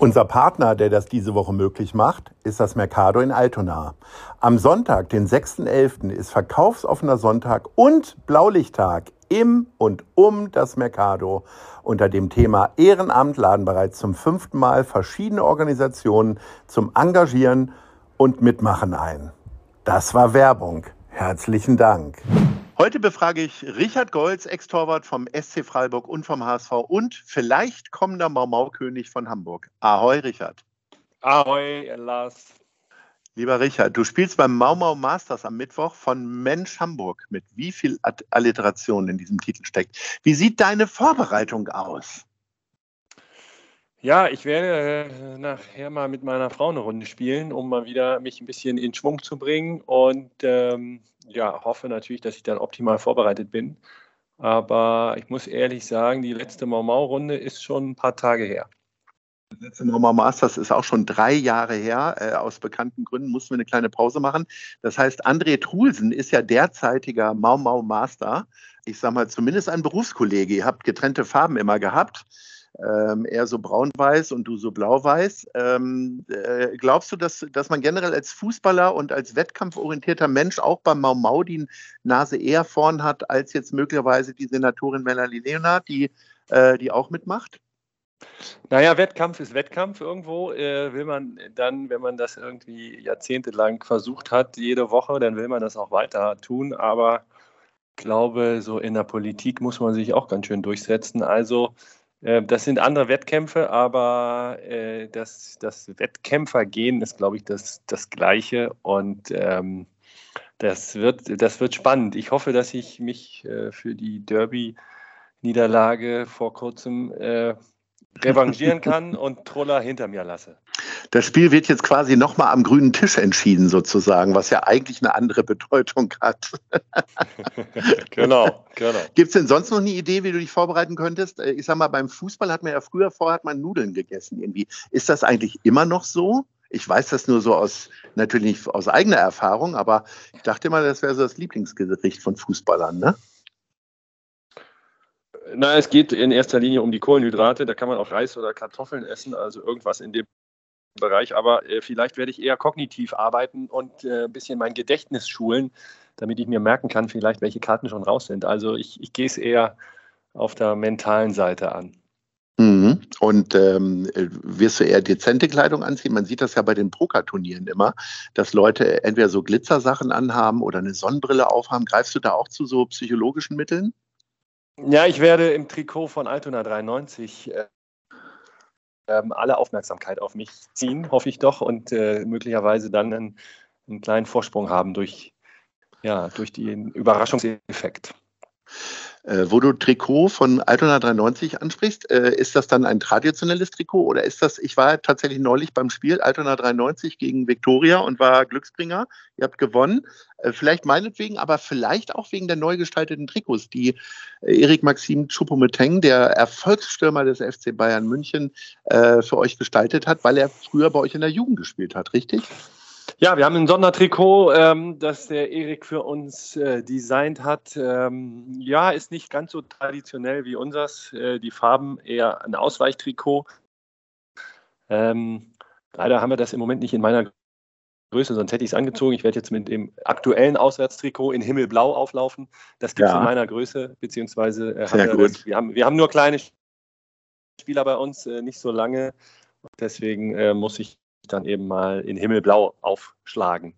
Unser Partner, der das diese Woche möglich macht, ist das Mercado in Altona. Am Sonntag, den 6.11., ist verkaufsoffener Sonntag und Blaulichttag im und um das Mercado. Unter dem Thema Ehrenamt laden bereits zum fünften Mal verschiedene Organisationen zum Engagieren und Mitmachen ein. Das war Werbung. Herzlichen Dank. Heute befrage ich Richard Golz, Ex-Torwart vom SC Freiburg und vom HSV und vielleicht kommender Mau-Mau-König von Hamburg. Ahoi, Richard. Ahoi, Lars. Lieber Richard, du spielst beim Mau Mau Masters am Mittwoch von Mensch Hamburg. Mit wie viel Alliteration in diesem Titel steckt. Wie sieht deine Vorbereitung aus? Ja, ich werde äh, nachher mal mit meiner Frau eine Runde spielen, um mal wieder mich ein bisschen in Schwung zu bringen und ähm, ja, hoffe natürlich, dass ich dann optimal vorbereitet bin. Aber ich muss ehrlich sagen, die letzte Mau-Mau-Runde ist schon ein paar Tage her. Das letzte Mau-Mau Masters ist auch schon drei Jahre her. Äh, aus bekannten Gründen mussten wir eine kleine Pause machen. Das heißt, André Trulsen ist ja derzeitiger Mau-Mau Master. Ich sage mal, zumindest ein Berufskollege. Ihr habt getrennte Farben immer gehabt ähm, eher so braun-weiß und du so blau-weiß. Ähm, äh, glaubst du, dass, dass man generell als Fußballer und als wettkampforientierter Mensch auch beim Mau Mau die Nase eher vorn hat, als jetzt möglicherweise die Senatorin Melanie Leonard, die, äh, die auch mitmacht? Naja, Wettkampf ist Wettkampf irgendwo. Äh, will man dann, wenn man das irgendwie jahrzehntelang versucht hat, jede Woche, dann will man das auch weiter tun. Aber ich glaube, so in der Politik muss man sich auch ganz schön durchsetzen. Also das sind andere Wettkämpfe, aber äh, das, das Wettkämpfergehen ist, glaube ich, das, das Gleiche. Und ähm, das, wird, das wird spannend. Ich hoffe, dass ich mich äh, für die Derby-Niederlage vor kurzem äh, revanchieren kann und Troller hinter mir lasse. Das Spiel wird jetzt quasi nochmal am grünen Tisch entschieden, sozusagen, was ja eigentlich eine andere Bedeutung hat. genau, genau. Gibt es denn sonst noch eine Idee, wie du dich vorbereiten könntest? Äh, ich sag mal, beim Fußball hat man ja früher vorher hat man Nudeln gegessen irgendwie. Ist das eigentlich immer noch so? Ich weiß das nur so aus, natürlich nicht aus eigener Erfahrung, aber ich dachte immer, das wäre so das Lieblingsgericht von Fußballern, ne? Na, es geht in erster Linie um die Kohlenhydrate. Da kann man auch Reis oder Kartoffeln essen, also irgendwas in dem Bereich. Aber äh, vielleicht werde ich eher kognitiv arbeiten und äh, ein bisschen mein Gedächtnis schulen, damit ich mir merken kann, vielleicht welche Karten schon raus sind. Also ich, ich gehe es eher auf der mentalen Seite an. Mhm. Und ähm, wirst du eher dezente Kleidung anziehen? Man sieht das ja bei den Pokerturnieren immer, dass Leute entweder so Glitzersachen anhaben oder eine Sonnenbrille aufhaben. Greifst du da auch zu so psychologischen Mitteln? Ja, ich werde im Trikot von Altona 93 äh, ähm, alle Aufmerksamkeit auf mich ziehen, hoffe ich doch, und äh, möglicherweise dann einen, einen, kleinen Vorsprung haben durch, ja, durch den Überraschungseffekt. Äh, wo du Trikot von Altona 93 ansprichst, äh, ist das dann ein traditionelles Trikot oder ist das, ich war tatsächlich neulich beim Spiel Altona 93 gegen Viktoria und war Glücksbringer. Ihr habt gewonnen. Äh, vielleicht meinetwegen, aber vielleicht auch wegen der neu gestalteten Trikots, die äh, Erik Maxim Choupo-Moting, der Erfolgsstürmer des FC Bayern München, äh, für euch gestaltet hat, weil er früher bei euch in der Jugend gespielt hat, richtig? Ja, wir haben ein Sondertrikot, ähm, das der Erik für uns äh, designt hat. Ähm, ja, ist nicht ganz so traditionell wie unseres. Äh, die Farben eher ein Ausweichtrikot. Ähm, leider haben wir das im Moment nicht in meiner Größe, sonst hätte ich es angezogen. Ich werde jetzt mit dem aktuellen Auswärtstrikot in Himmelblau auflaufen. Das gibt es ja. in meiner Größe, beziehungsweise äh, wir, das, wir, haben, wir haben nur kleine Spieler bei uns, äh, nicht so lange. Deswegen äh, muss ich dann eben mal in Himmelblau aufschlagen.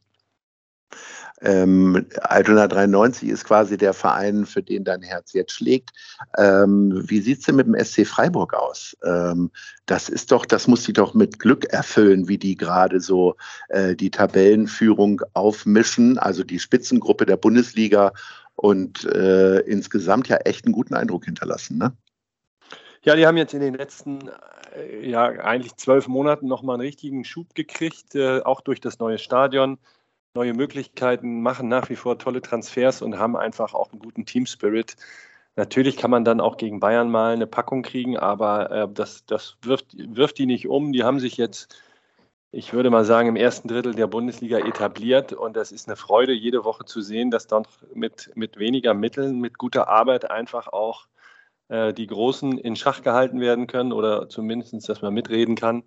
Ähm, Altona 93 ist quasi der Verein, für den dein Herz jetzt schlägt. Ähm, wie sieht es denn mit dem SC Freiburg aus? Ähm, das ist doch, das muss sie doch mit Glück erfüllen, wie die gerade so äh, die Tabellenführung aufmischen, also die Spitzengruppe der Bundesliga und äh, insgesamt ja echt einen guten Eindruck hinterlassen, ne? Ja, die haben jetzt in den letzten äh, ja eigentlich zwölf Monaten nochmal einen richtigen Schub gekriegt, äh, auch durch das neue Stadion. neue Möglichkeiten, machen nach wie vor tolle Transfers und haben einfach auch einen guten Team-Spirit. Natürlich kann man dann auch gegen Bayern mal eine Packung kriegen, aber äh, das, das wirft, wirft die nicht um. Die haben sich jetzt, ich würde mal sagen, im ersten Drittel der Bundesliga etabliert und das ist eine Freude, jede Woche zu sehen, dass dann mit, mit weniger Mitteln, mit guter Arbeit einfach auch äh, die Großen in Schach gehalten werden können oder zumindest, dass man mitreden kann.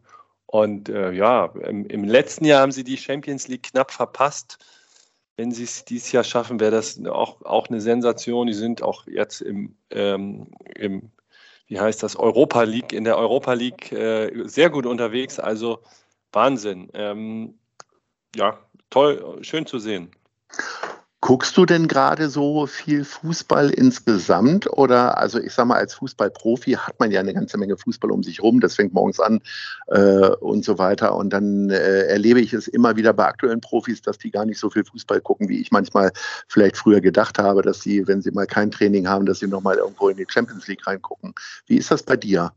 Und äh, ja, im, im, letzten Jahr haben sie die Champions League knapp verpasst. Wenn sie es dieses Jahr schaffen, wäre das auch, auch eine Sensation. Die sind auch jetzt im, ähm, im wie heißt das, Europa League, in der Europa League äh, sehr gut unterwegs. Also Wahnsinn. Ähm, ja, toll, schön zu sehen. Guckst du denn gerade so viel Fußball insgesamt? Oder, also ich sag mal, als Fußballprofi hat man ja eine ganze Menge Fußball um sich rum. Das fängt morgens an äh, und so weiter. Und dann äh, erlebe ich es immer wieder bei aktuellen Profis, dass die gar nicht so viel Fußball gucken, wie ich manchmal vielleicht früher gedacht habe, dass sie, wenn sie mal kein Training haben, dass sie nochmal irgendwo in die Champions League reingucken. Wie ist das bei dir?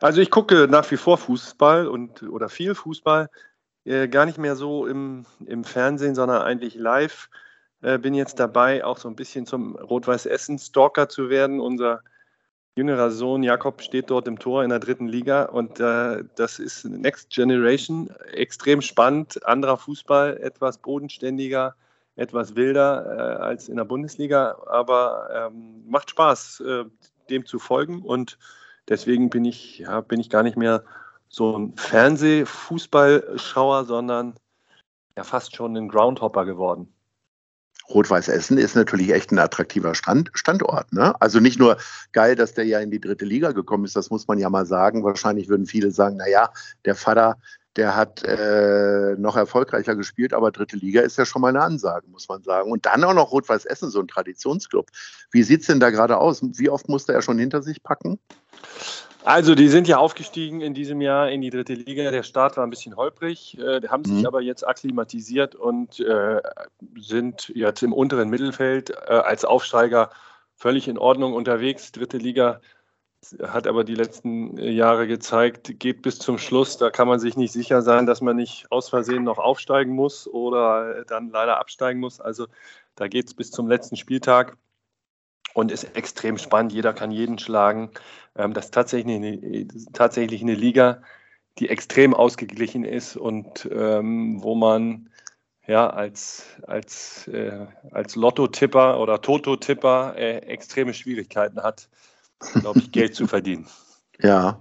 Also ich gucke nach wie vor Fußball und oder viel Fußball. Äh, gar nicht mehr so im, im Fernsehen, sondern eigentlich live. Äh, bin jetzt dabei, auch so ein bisschen zum Rot-Weiß-Essen-Stalker zu werden. Unser jüngerer Sohn Jakob steht dort im Tor in der dritten Liga. Und äh, das ist Next Generation, extrem spannend, anderer Fußball, etwas bodenständiger, etwas wilder äh, als in der Bundesliga, aber ähm, macht Spaß, äh, dem zu folgen. Und deswegen bin ich, ja, bin ich gar nicht mehr so ein Fernsehfußballschauer, sondern ja fast schon ein Groundhopper geworden. Rot-Weiß Essen ist natürlich echt ein attraktiver Stand, Standort. Ne? Also nicht nur geil, dass der ja in die dritte Liga gekommen ist, das muss man ja mal sagen. Wahrscheinlich würden viele sagen, naja, der Vater, der hat äh, noch erfolgreicher gespielt, aber dritte Liga ist ja schon mal eine Ansage, muss man sagen. Und dann auch noch Rot-Weiß Essen, so ein Traditionsclub. Wie sieht es denn da gerade aus? Wie oft musste er schon hinter sich packen? Also, die sind ja aufgestiegen in diesem Jahr in die dritte Liga. Der Start war ein bisschen holprig, äh, haben sich mhm. aber jetzt akklimatisiert und äh, sind jetzt im unteren Mittelfeld äh, als Aufsteiger völlig in Ordnung unterwegs. Dritte Liga hat aber die letzten Jahre gezeigt, geht bis zum Schluss. Da kann man sich nicht sicher sein, dass man nicht aus Versehen noch aufsteigen muss oder dann leider absteigen muss. Also da geht es bis zum letzten Spieltag und ist extrem spannend. Jeder kann jeden schlagen. Ähm, das ist tatsächlich eine, tatsächlich eine Liga, die extrem ausgeglichen ist und ähm, wo man ja als, als, äh, als Lotto-Tipper oder Toto-Tipper äh, extreme Schwierigkeiten hat, glaube ich, Geld zu verdienen. Ja,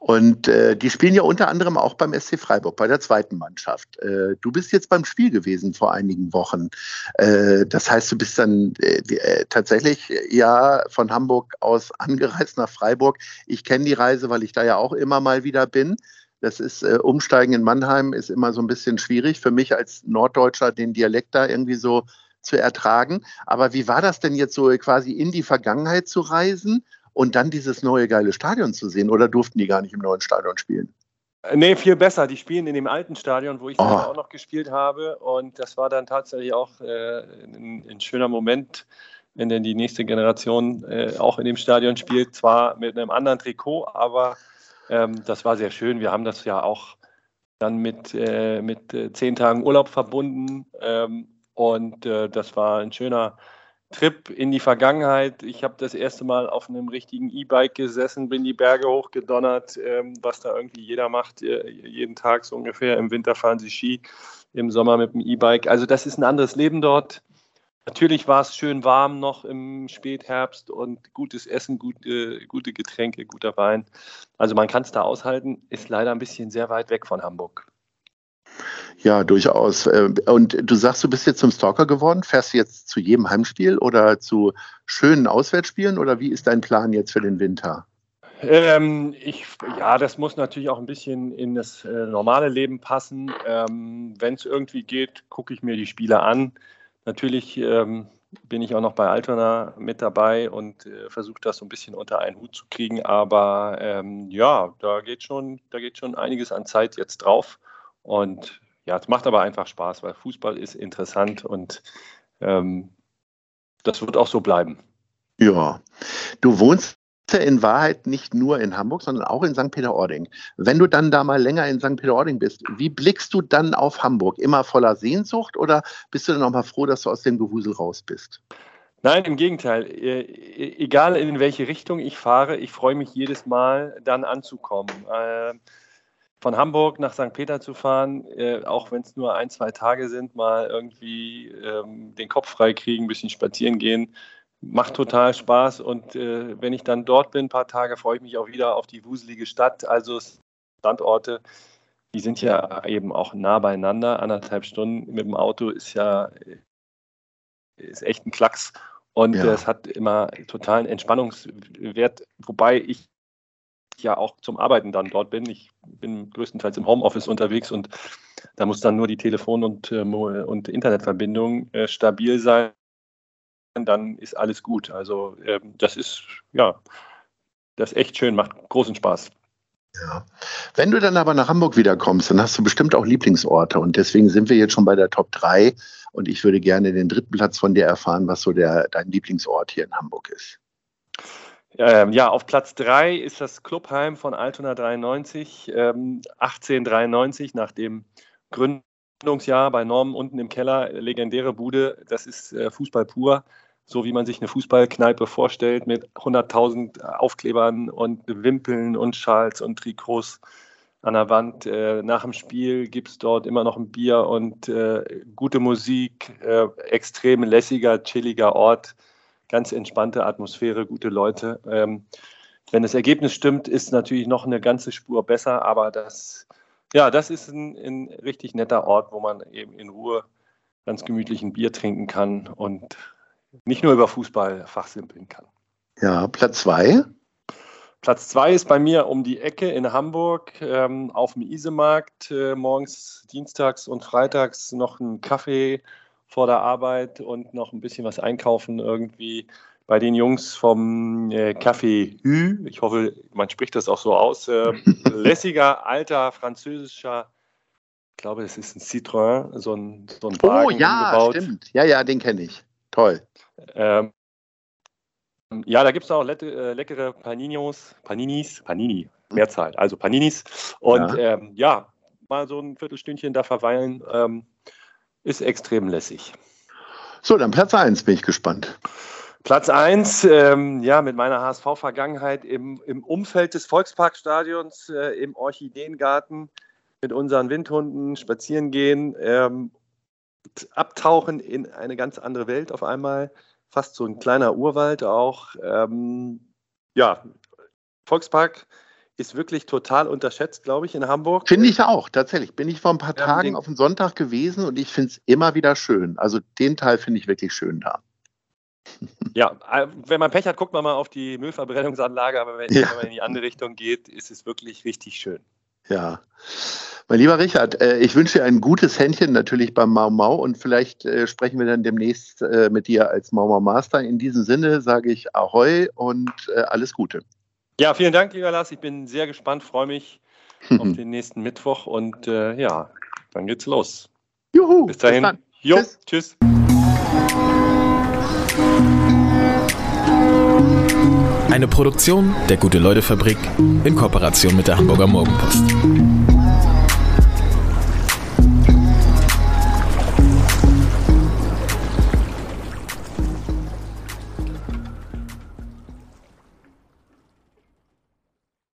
und äh, die spielen ja unter anderem auch beim SC Freiburg, bei der zweiten Mannschaft. Äh, du bist jetzt beim Spiel gewesen vor einigen Wochen. Äh, das heißt, du bist dann äh, äh, tatsächlich ja von Hamburg aus angereist nach Freiburg. Ich kenne die Reise, weil ich da ja auch immer mal wieder bin. Das ist äh, Umsteigen in Mannheim ist immer so ein bisschen schwierig für mich als Norddeutscher, den Dialekt da irgendwie so zu ertragen. Aber wie war das denn jetzt so quasi in die Vergangenheit zu reisen und dann dieses neue geile Stadion zu sehen? Oder durften die gar nicht im neuen Stadion spielen? Äh, nee, viel besser. Die spielen in dem alten Stadion, wo ich oh. auch noch gespielt habe. Und das war dann tatsächlich auch äh, ein, ein, schöner Moment, wenn denn die nächste Generation äh, auch in dem Stadion spielt. Zwar mit einem anderen Trikot, aber ähm, das war sehr schön. Wir haben das ja auch dann mit, äh, mit äh, zehn Tagen Urlaub verbunden. Ähm, und äh, das war ein schöner Trip in die Vergangenheit. Ich habe das erste Mal auf einem richtigen E-Bike gesessen, bin die Berge hochgedonnert, ähm, was da irgendwie jeder macht, äh, jeden Tag so ungefähr. Im Winter fahren sie Ski, im Sommer mit dem E-Bike. Also das ist ein anderes Leben dort. Natürlich war es schön warm noch im Spätherbst und gutes Essen, gute, gute Getränke, guter Wein. Also man kann es da aushalten, ist leider ein bisschen sehr weit weg von Hamburg. Ja, durchaus. Äh, und du sagst, du bist jetzt zum Stalker geworden. Fährst du jetzt zu jedem Heimspiel oder zu schönen Auswärtsspielen oder wie ist dein Plan jetzt für den Winter? Ähm, ich, ja, das muss natürlich auch ein bisschen in das äh, normale Leben passen. Ähm, Wenn es irgendwie geht, gucke ich mir die Spiele an. Natürlich ähm, bin ich auch noch bei Altona mit dabei und äh, versuche das so ein bisschen unter einen Hut zu kriegen. Aber ähm, ja, da geht, schon, da geht schon einiges an Zeit jetzt drauf. Und ja, es macht aber einfach Spaß, weil Fußball ist interessant und ähm, das wird auch so bleiben. Ja, du wohnst in Wahrheit nicht nur in Hamburg, sondern auch in St. Peter-Ording. Wenn du dann da mal länger in St. Peter-Ording bist, wie blickst du dann auf Hamburg? Immer voller Sehnsucht oder bist du dann auch mal froh, dass du aus dem Gewusel raus bist? Nein, im Gegenteil. Äh, e-, egal in welche Richtung ich fahre, ich freue mich jedes Mal dann anzukommen. Von Hamburg nach St. Peter zu fahren, äh, auch wenn es nur ein, zwei Tage sind, mal irgendwie ähm, den Kopf frei kriegen, ein bisschen spazieren gehen, macht total Spaß. Und äh, wenn ich dann dort bin, ein paar Tage, freue ich mich auch wieder auf die wuselige Stadt. Also Standorte, die sind ja eben auch nah beieinander. Anderthalb Stunden mit dem Auto ist ja ist echt ein Klacks. Und ja. es hat immer totalen Entspannungswert, wobei ich ja auch zum Arbeiten dann dort bin. Ich bin größtenteils im Homeoffice unterwegs und da muss dann nur die Telefon- und, äh, und Internetverbindung äh, stabil sein dann ist alles gut. Also ähm, das ist, ja, das ist echt schön, macht großen Spaß. Ja. Wenn du dann aber nach Hamburg wiederkommst, dann hast du bestimmt auch Lieblingsorte. Und deswegen sind wir jetzt schon bei der Top 3. Und ich würde gerne den dritten Platz von dir erfahren, was so der, dein Lieblingsort hier in Hamburg ist. Ähm, ja, auf Platz 3 ist das Clubheim von Altona 93, ähm, 1893, nach dem Gründungsjahr bei Norm unten im Keller, legendäre Bude. Das ist äh, Fußball pur so wie man sich eine Fußballkneipe vorstellt, mit 100.000 Aufklebern und Wimpeln und Schals und Trikots an der Wand. Äh, nach dem Spiel gibt es dort immer noch ein Bier und äh, gute Musik, äh, extrem lässiger, chilliger Ort, ganz entspannte Atmosphäre, gute Leute. Ähm, wenn das Ergebnis stimmt, ist natürlich noch eine ganze Spur besser, aber das, ja, das ist ein, ein richtig netter Ort, wo man eben in Ruhe ganz gemütlich ein Bier trinken kann und nicht nur über Fußball fachsimpeln kann. Ja, Platz zwei. Platz zwei ist bei mir um die Ecke in Hamburg ähm, auf dem Isemarkt. Äh, morgens, dienstags und freitags noch einen Kaffee vor der Arbeit und noch ein bisschen was einkaufen irgendwie bei den Jungs vom äh, Café Hü. Ich hoffe, man spricht das auch so aus. Äh, lässiger, alter, französischer, ich glaube, es ist ein Citroën, so ein, so ein Wagen Oh ja, umgebaut. stimmt. Ja, ja, den kenne ich. Toll. Ähm, ja, da gibt es auch le äh, leckere Paninos, Paninis, Panini, Mehrzahl, also Paninis. Und ja, ähm, ja mal so ein Viertelstündchen da verweilen, ähm, ist extrem lässig. So, dann Platz 1 bin ich gespannt. Platz 1, ähm, ja, mit meiner HSV-Vergangenheit im, im Umfeld des Volksparkstadions, äh, im Orchideengarten, mit unseren Windhunden spazieren gehen ähm, abtauchen in eine ganz andere Welt auf einmal. Fast so ein kleiner Urwald auch. Ähm, ja, Volkspark ist wirklich total unterschätzt, glaube ich, in Hamburg. Finde ich auch, tatsächlich. Bin ich vor ein paar ja, Tagen auf den Sonntag gewesen und ich finde es immer wieder schön. Also den Teil finde ich wirklich schön da. Ja, äh, wenn man Pech hat, guckt man mal auf die Müllverbrennungsanlage, aber wenn, ja. wenn man in die andere Richtung geht, ist es wirklich richtig schön. Ja. Mein lieber Richard, äh, ich wünsche dir ein gutes Händchen natürlich beim Mau Mau und vielleicht äh, sprechen wir dann demnächst mit dir als Mau Mau Master. In diesem Sinne sage ich Ahoi und alles Gute. Ja, vielen Dank, lieber Lars. Ich bin sehr gespannt, freue mich auf den nächsten Mittwoch und ja, dann geht's los. Juhu. Bis dahin. Bis jo, tschüss. tschüss. Eine Produktion der Gute-Leute-Fabrik in Kooperation mit der Hamburger Morgenpost.